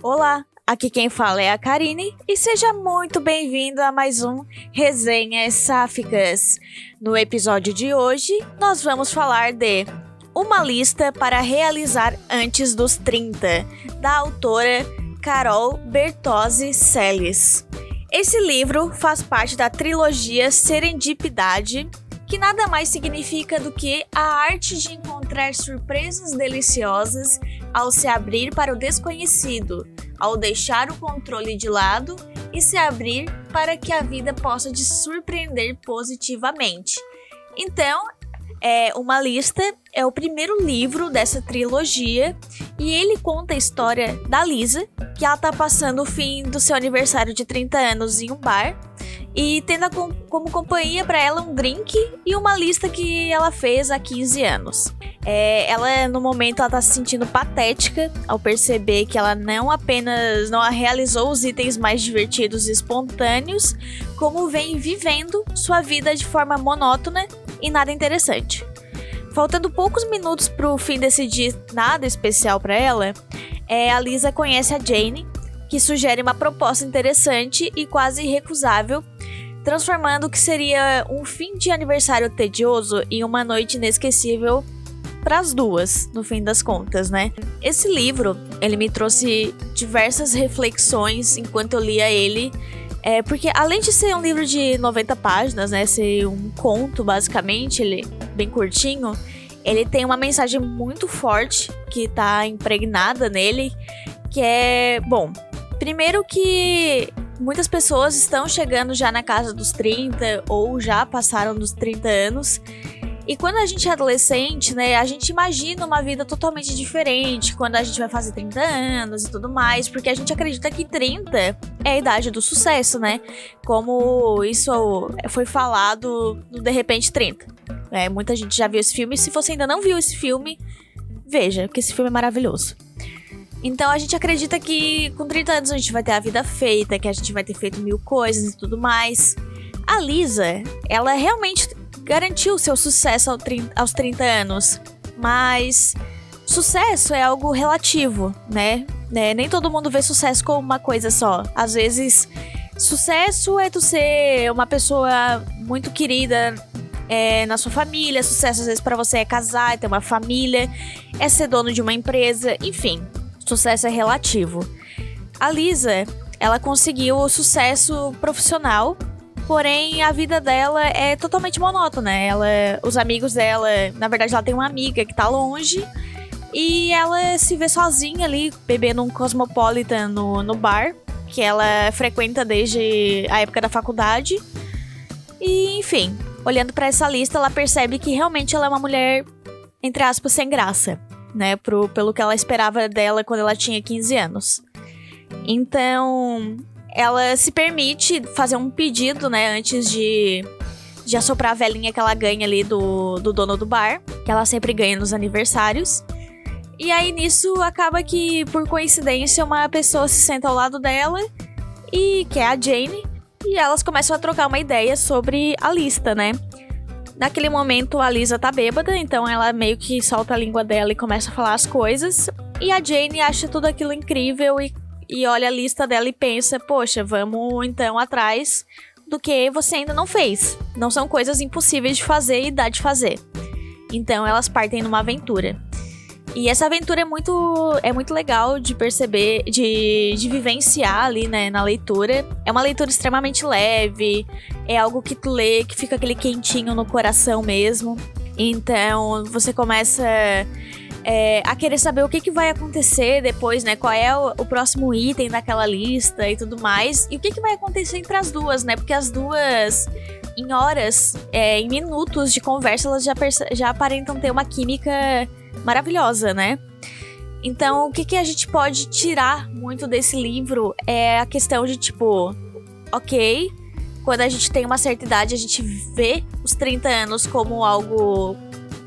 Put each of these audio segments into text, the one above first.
Olá, aqui quem fala é a Karine e seja muito bem-vindo a mais um Resenhas Sáficas. No episódio de hoje, nós vamos falar de Uma Lista para Realizar Antes dos 30, da autora Carol Bertozzi Celes. Esse livro faz parte da trilogia Serendipidade, que nada mais significa do que a arte de encontrar surpresas deliciosas ao se abrir para o desconhecido, ao deixar o controle de lado e se abrir para que a vida possa te surpreender positivamente. Então, é uma lista é o primeiro livro dessa trilogia e ele conta a história da Lisa, que ela tá passando o fim do seu aniversário de 30 anos em um bar e tendo com, como companhia para ela um drink e uma lista que ela fez há 15 anos. É, ela, no momento, ela tá se sentindo patética ao perceber que ela não apenas não realizou os itens mais divertidos e espontâneos, como vem vivendo sua vida de forma monótona e nada interessante. Faltando poucos minutos pro fim desse dia nada especial para ela, é, a Lisa conhece a Jane, que sugere uma proposta interessante e quase irrecusável, transformando o que seria um fim de aniversário tedioso em uma noite inesquecível para as duas, no fim das contas, né? Esse livro, ele me trouxe diversas reflexões enquanto eu lia ele é, porque além de ser um livro de 90 páginas, né, ser um conto basicamente, ele bem curtinho, ele tem uma mensagem muito forte que tá impregnada nele, que é, bom, primeiro que muitas pessoas estão chegando já na casa dos 30 ou já passaram dos 30 anos e quando a gente é adolescente, né, a gente imagina uma vida totalmente diferente quando a gente vai fazer 30 anos e tudo mais, porque a gente acredita que 30 é a idade do sucesso, né? Como isso foi falado no De Repente 30. É, muita gente já viu esse filme. Se você ainda não viu esse filme, veja, que esse filme é maravilhoso. Então a gente acredita que com 30 anos a gente vai ter a vida feita, que a gente vai ter feito mil coisas e tudo mais. A Lisa, ela realmente garantiu seu sucesso aos 30 anos. Mas sucesso é algo relativo, né? né? Nem todo mundo vê sucesso como uma coisa só. Às vezes, sucesso é tu ser uma pessoa muito querida é, na sua família. Sucesso, às vezes, para você é casar, ter uma família, é ser dono de uma empresa. Enfim, sucesso é relativo. A Lisa, ela conseguiu o sucesso profissional Porém, a vida dela é totalmente monótona. Ela, os amigos dela, na verdade, ela tem uma amiga que tá longe. E ela se vê sozinha ali, bebendo um Cosmopolitan no, no bar, que ela frequenta desde a época da faculdade. E, enfim, olhando para essa lista, ela percebe que realmente ela é uma mulher, entre aspas, sem graça, né? Pro, pelo que ela esperava dela quando ela tinha 15 anos. Então, ela se permite fazer um pedido, né, antes de, de assoprar a velhinha que ela ganha ali do, do dono do bar, que ela sempre ganha nos aniversários. E aí nisso acaba que, por coincidência, uma pessoa se senta ao lado dela, e que é a Jane, e elas começam a trocar uma ideia sobre a lista, né? Naquele momento a Lisa tá bêbada, então ela meio que solta a língua dela e começa a falar as coisas. E a Jane acha tudo aquilo incrível e e olha a lista dela e pensa: poxa, vamos então atrás do que você ainda não fez. Não são coisas impossíveis de fazer e dá de fazer. Então elas partem numa aventura. E essa aventura é muito, é muito legal de perceber, de, de vivenciar ali, né, na leitura. É uma leitura extremamente leve, é algo que tu lê, que fica aquele quentinho no coração mesmo. Então você começa é, a querer saber o que, que vai acontecer depois, né? Qual é o, o, próximo item daquela lista e tudo mais. E o que, que vai acontecer entre as duas, né? Porque as duas, em horas, é, em minutos de conversa, elas já, já aparentam ter uma química maravilhosa, né? Então, o que, que a gente pode tirar muito desse livro é a questão de, tipo, ok, quando a gente tem uma certa idade, a gente vê os 30 anos como algo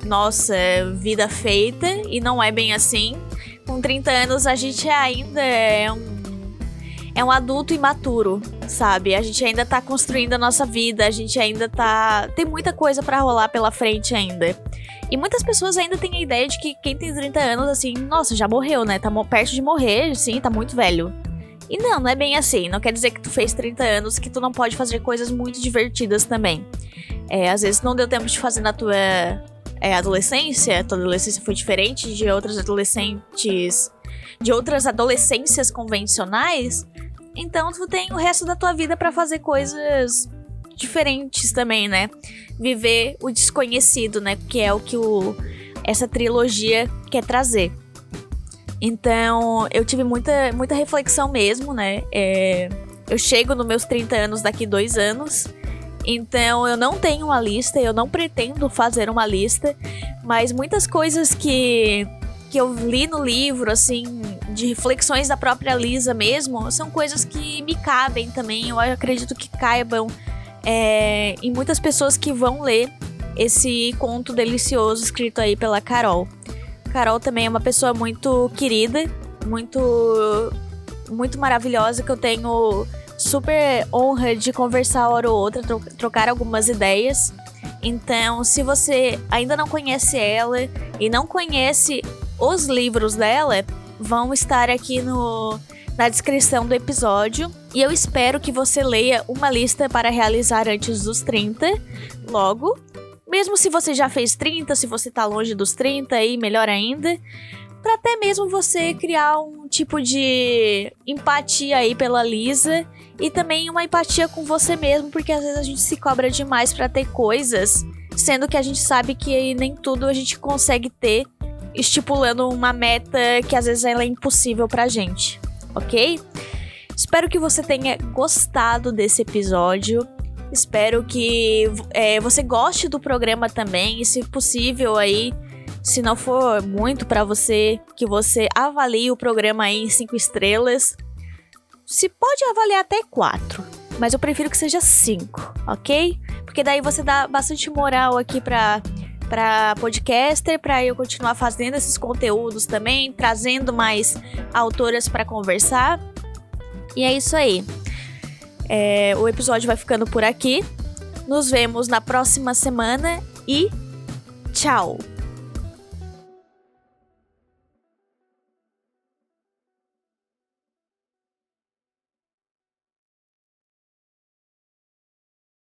nossa, vida feita, e não é bem assim. Com 30 anos a gente ainda é um é um adulto imaturo, sabe? A gente ainda tá construindo a nossa vida, a gente ainda tá tem muita coisa para rolar pela frente ainda. E muitas pessoas ainda têm a ideia de que quem tem 30 anos, assim, nossa, já morreu, né? Tá perto de morrer, sim, tá muito velho. E não, não é bem assim. Não quer dizer que tu fez 30 anos que tu não pode fazer coisas muito divertidas também. É, às vezes não deu tempo de fazer na tua é, adolescência, tua adolescência foi diferente de outras adolescentes, de outras adolescências convencionais. Então tu tem o resto da tua vida para fazer coisas diferentes também, né? Viver o desconhecido, né? Que é o que o, essa trilogia quer trazer. Então, eu tive muita, muita reflexão mesmo, né? É, eu chego nos meus 30 anos daqui dois anos. Então, eu não tenho uma lista, eu não pretendo fazer uma lista, mas muitas coisas que, que eu li no livro, assim, de reflexões da própria Lisa mesmo, são coisas que me cabem também. Eu acredito que caibam é, em muitas pessoas que vão ler esse conto delicioso escrito aí pela Carol. Carol também é uma pessoa muito querida, muito muito maravilhosa que eu tenho super honra de conversar hora ou outra, trocar algumas ideias. Então, se você ainda não conhece ela e não conhece os livros dela, vão estar aqui no na descrição do episódio. E eu espero que você leia uma lista para realizar antes dos 30, logo. Mesmo se você já fez 30, se você tá longe dos 30 aí, melhor ainda. Para até mesmo você criar um tipo de empatia aí pela Lisa e também uma empatia com você mesmo, porque às vezes a gente se cobra demais para ter coisas, sendo que a gente sabe que nem tudo a gente consegue ter estipulando uma meta que às vezes ela é impossível pra gente ok? Espero que você tenha gostado desse episódio. Espero que é, você goste do programa também e, se possível, aí, se não for muito para você, que você avalie o programa aí em cinco estrelas. Se pode avaliar até quatro, mas eu prefiro que seja cinco, ok? Porque daí você dá bastante moral aqui para para podcaster, para eu continuar fazendo esses conteúdos também, trazendo mais autoras para conversar. E é isso aí. É, o episódio vai ficando por aqui. Nos vemos na próxima semana e tchau!